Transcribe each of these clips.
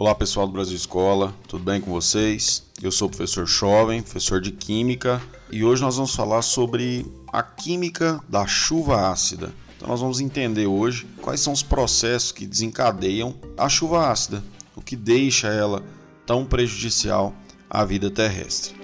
Olá pessoal do Brasil Escola, tudo bem com vocês? Eu sou o professor Jovem, professor de Química, e hoje nós vamos falar sobre a química da chuva ácida. Então nós vamos entender hoje quais são os processos que desencadeiam a chuva ácida, o que deixa ela tão prejudicial à vida terrestre.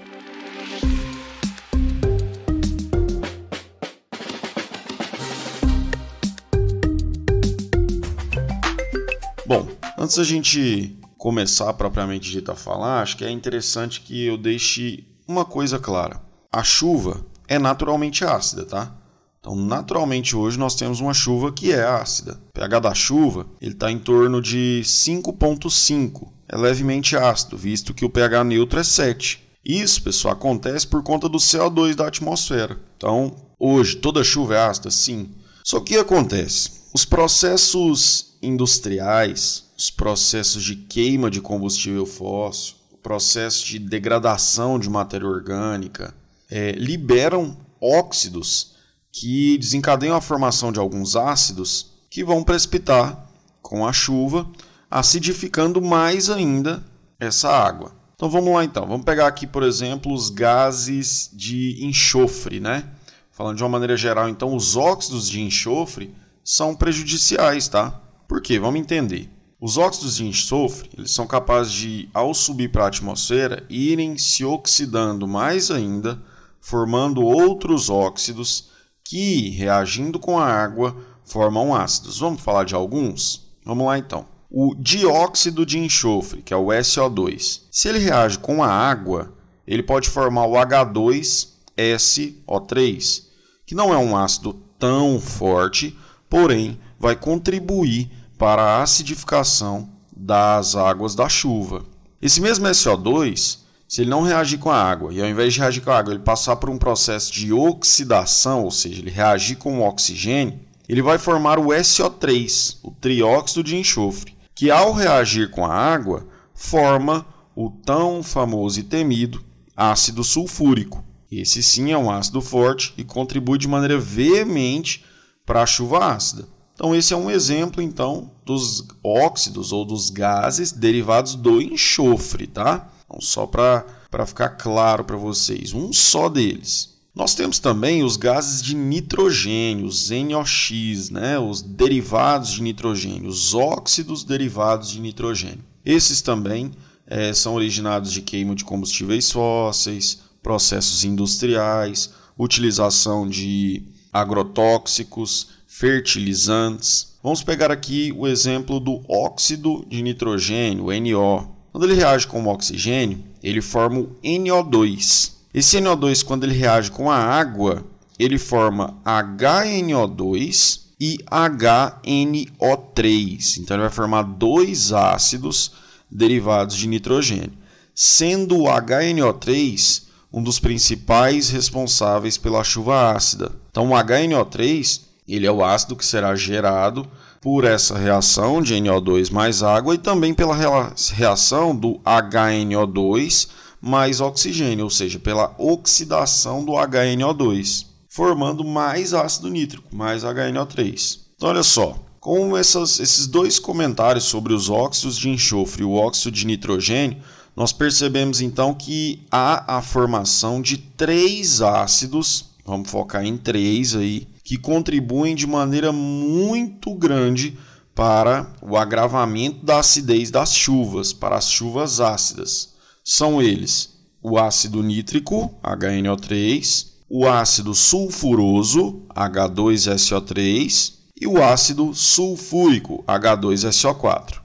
Bom, antes da gente começar propriamente dito a falar, acho que é interessante que eu deixe uma coisa clara. A chuva é naturalmente ácida, tá? Então, naturalmente hoje nós temos uma chuva que é ácida. O pH da chuva ele está em torno de 5,5. É levemente ácido, visto que o pH neutro é 7. Isso, pessoal, acontece por conta do CO2 da atmosfera. Então, hoje toda chuva é ácida? Sim. Só que acontece? Os processos industriais, os processos de queima de combustível fóssil, o processo de degradação de matéria orgânica, é, liberam óxidos que desencadeiam a formação de alguns ácidos que vão precipitar com a chuva, acidificando mais ainda essa água. Então vamos lá então, vamos pegar aqui, por exemplo, os gases de enxofre, né? Falando de uma maneira geral, então os óxidos de enxofre são prejudiciais, tá? Por quê? Vamos entender. Os óxidos de enxofre eles são capazes de, ao subir para a atmosfera, irem se oxidando mais ainda, formando outros óxidos que, reagindo com a água, formam ácidos. Vamos falar de alguns? Vamos lá então. O dióxido de enxofre, que é o SO2, se ele reage com a água, ele pode formar o H2SO3, que não é um ácido tão forte, porém vai contribuir para a acidificação das águas da chuva. Esse mesmo SO2, se ele não reagir com a água e ao invés de reagir com a água ele passar por um processo de oxidação, ou seja, ele reagir com o oxigênio, ele vai formar o SO3, o trióxido de enxofre, que ao reagir com a água forma o tão famoso e temido ácido sulfúrico. Esse sim é um ácido forte e contribui de maneira veemente para a chuva ácida. Então esse é um exemplo então dos óxidos ou dos gases derivados do enxofre, tá? Então, só para ficar claro para vocês, um só deles. Nós temos também os gases de nitrogênio, os NOx, né? os derivados de nitrogênio, os óxidos derivados de nitrogênio. Esses também é, são originados de queima de combustíveis fósseis, processos industriais, utilização de agrotóxicos, fertilizantes. Vamos pegar aqui o exemplo do óxido de nitrogênio, NO. Quando ele reage com o oxigênio, ele forma o NO2. Esse NO2, quando ele reage com a água, ele forma HNO2 e HNO3. Então ele vai formar dois ácidos derivados de nitrogênio, sendo o HNO3 um dos principais responsáveis pela chuva ácida. Então o HNO3 ele é o ácido que será gerado por essa reação de NO2 mais água e também pela reação do HNO2 mais oxigênio, ou seja, pela oxidação do HNO2, formando mais ácido nítrico, mais HNO3. Então, olha só, com essas, esses dois comentários sobre os óxidos de enxofre e o óxido de nitrogênio, nós percebemos então que há a formação de três ácidos, vamos focar em três aí, que contribuem de maneira muito grande para o agravamento da acidez das chuvas, para as chuvas ácidas. São eles o ácido nítrico, HNO3, o ácido sulfuroso, H2SO3, e o ácido sulfúrico, H2SO4. O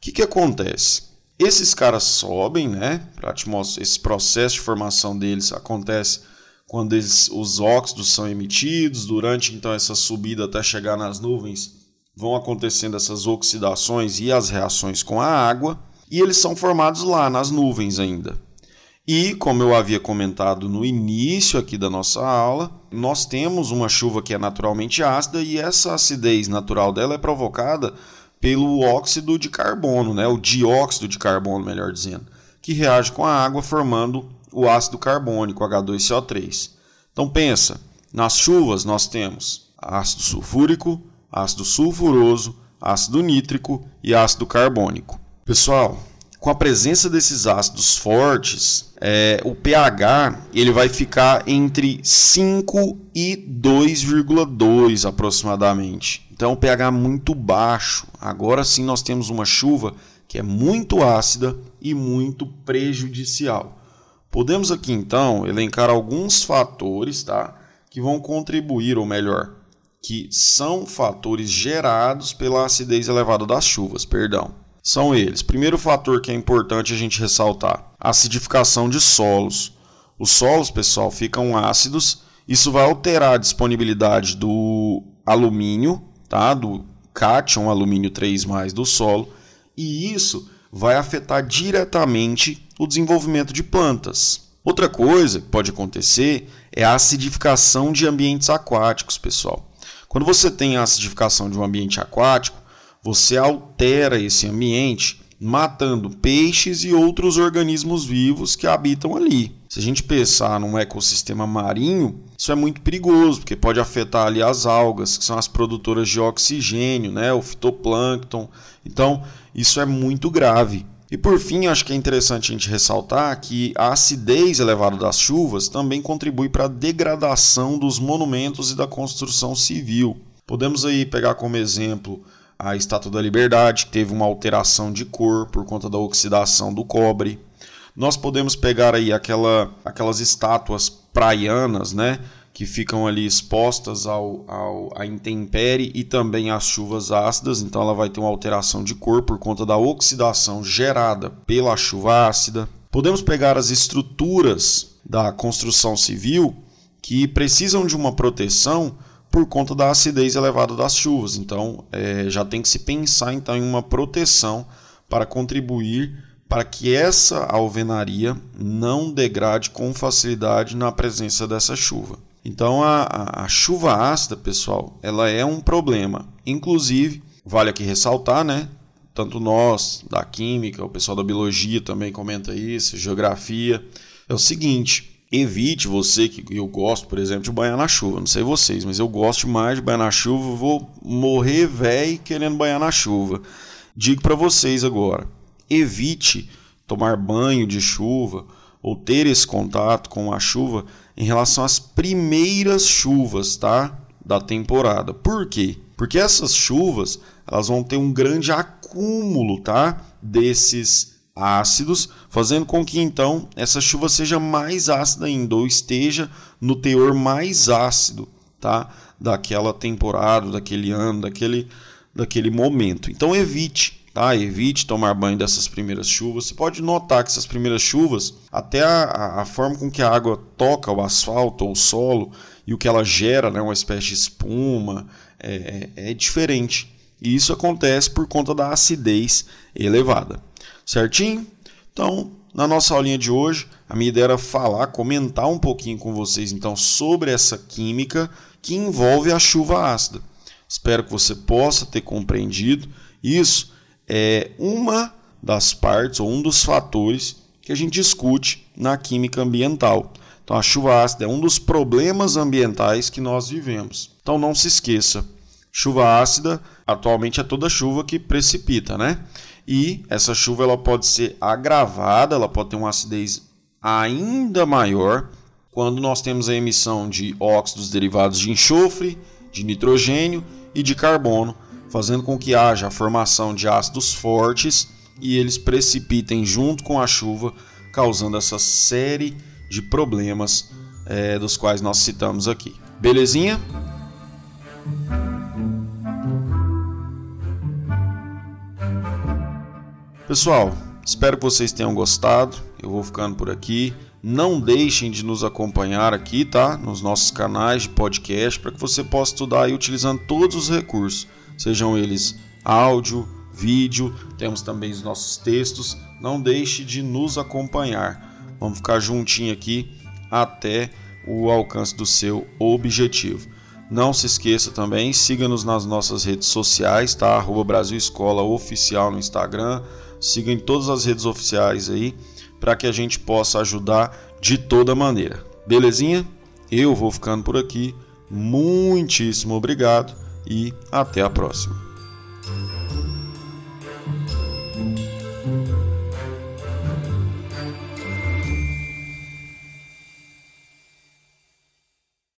que, que acontece? Esses caras sobem, né? Esse processo de formação deles acontece quando os óxidos são emitidos, durante então essa subida até chegar nas nuvens, vão acontecendo essas oxidações e as reações com a água, e eles são formados lá nas nuvens ainda. E, como eu havia comentado no início aqui da nossa aula, nós temos uma chuva que é naturalmente ácida e essa acidez natural dela é provocada pelo óxido de carbono, né? o dióxido de carbono, melhor dizendo, que reage com a água formando o ácido carbônico, H2CO3. Então pensa, nas chuvas nós temos ácido sulfúrico, ácido sulfuroso, ácido nítrico e ácido carbônico. Pessoal, com a presença desses ácidos fortes, é, o pH ele vai ficar entre 5 e 2,2 aproximadamente. Então, pH muito baixo. Agora sim nós temos uma chuva que é muito ácida e muito prejudicial. Podemos aqui então elencar alguns fatores, tá, que vão contribuir, ou melhor, que são fatores gerados pela acidez elevada das chuvas, perdão. São eles. Primeiro fator que é importante a gente ressaltar: acidificação de solos. Os solos, pessoal, ficam ácidos. Isso vai alterar a disponibilidade do alumínio, tá? Do cátion alumínio 3+ do solo, e isso vai afetar diretamente o desenvolvimento de plantas. Outra coisa que pode acontecer é a acidificação de ambientes aquáticos, pessoal. Quando você tem a acidificação de um ambiente aquático, você altera esse ambiente matando peixes e outros organismos vivos que habitam ali. Se a gente pensar num ecossistema marinho, isso é muito perigoso, porque pode afetar ali as algas, que são as produtoras de oxigênio, né, o fitoplâncton. Então, isso é muito grave. E por fim, acho que é interessante a gente ressaltar que a acidez elevada das chuvas também contribui para a degradação dos monumentos e da construção civil. Podemos aí pegar como exemplo a Estátua da Liberdade, que teve uma alteração de cor por conta da oxidação do cobre. Nós podemos pegar aí aquela, aquelas estátuas praianas, né? Que ficam ali expostas ao, ao, à intempérie e também às chuvas ácidas, então ela vai ter uma alteração de cor por conta da oxidação gerada pela chuva ácida. Podemos pegar as estruturas da construção civil que precisam de uma proteção por conta da acidez elevada das chuvas. Então, é, já tem que se pensar então em uma proteção para contribuir para que essa alvenaria não degrade com facilidade na presença dessa chuva. Então a, a, a, chuva ácida, pessoal, ela é um problema. Inclusive, vale aqui ressaltar, né? Tanto nós da química, o pessoal da biologia também comenta isso, geografia. É o seguinte: evite você que eu gosto, por exemplo, de banhar na chuva. Não sei vocês, mas eu gosto mais de banhar na chuva. Vou morrer velho querendo banhar na chuva. Digo para vocês agora evite tomar banho de chuva ou ter esse contato com a chuva em relação às primeiras chuvas, tá? Da temporada. Por quê? Porque essas chuvas, elas vão ter um grande acúmulo, tá? Desses ácidos, fazendo com que então essa chuva seja mais ácida ainda ou esteja no teor mais ácido, tá? Daquela temporada, daquele ano, daquele daquele momento. Então evite Tá? Evite tomar banho dessas primeiras chuvas. Você pode notar que essas primeiras chuvas, até a, a forma com que a água toca o asfalto ou o solo e o que ela gera, né, uma espécie de espuma, é, é, é diferente. E isso acontece por conta da acidez elevada. Certinho? Então, na nossa aulinha de hoje, a minha ideia era falar, comentar um pouquinho com vocês então sobre essa química que envolve a chuva ácida. Espero que você possa ter compreendido isso é uma das partes ou um dos fatores que a gente discute na química ambiental. Então, a chuva ácida é um dos problemas ambientais que nós vivemos. Então, não se esqueça: chuva ácida atualmente é toda chuva que precipita, né? E essa chuva ela pode ser agravada, ela pode ter uma acidez ainda maior quando nós temos a emissão de óxidos derivados de enxofre, de nitrogênio e de carbono fazendo com que haja a formação de ácidos fortes e eles precipitem junto com a chuva, causando essa série de problemas é, dos quais nós citamos aqui. Belezinha? Pessoal, espero que vocês tenham gostado. Eu vou ficando por aqui. Não deixem de nos acompanhar aqui, tá? Nos nossos canais de podcast para que você possa estudar aí utilizando todos os recursos sejam eles áudio, vídeo, temos também os nossos textos. Não deixe de nos acompanhar. Vamos ficar juntinho aqui até o alcance do seu objetivo. Não se esqueça também, siga-nos nas nossas redes sociais, tá? Arroba Brasil Escola Oficial no Instagram. Siga em todas as redes oficiais aí, para que a gente possa ajudar de toda maneira. Belezinha? Eu vou ficando por aqui. Muitíssimo obrigado e até a próxima.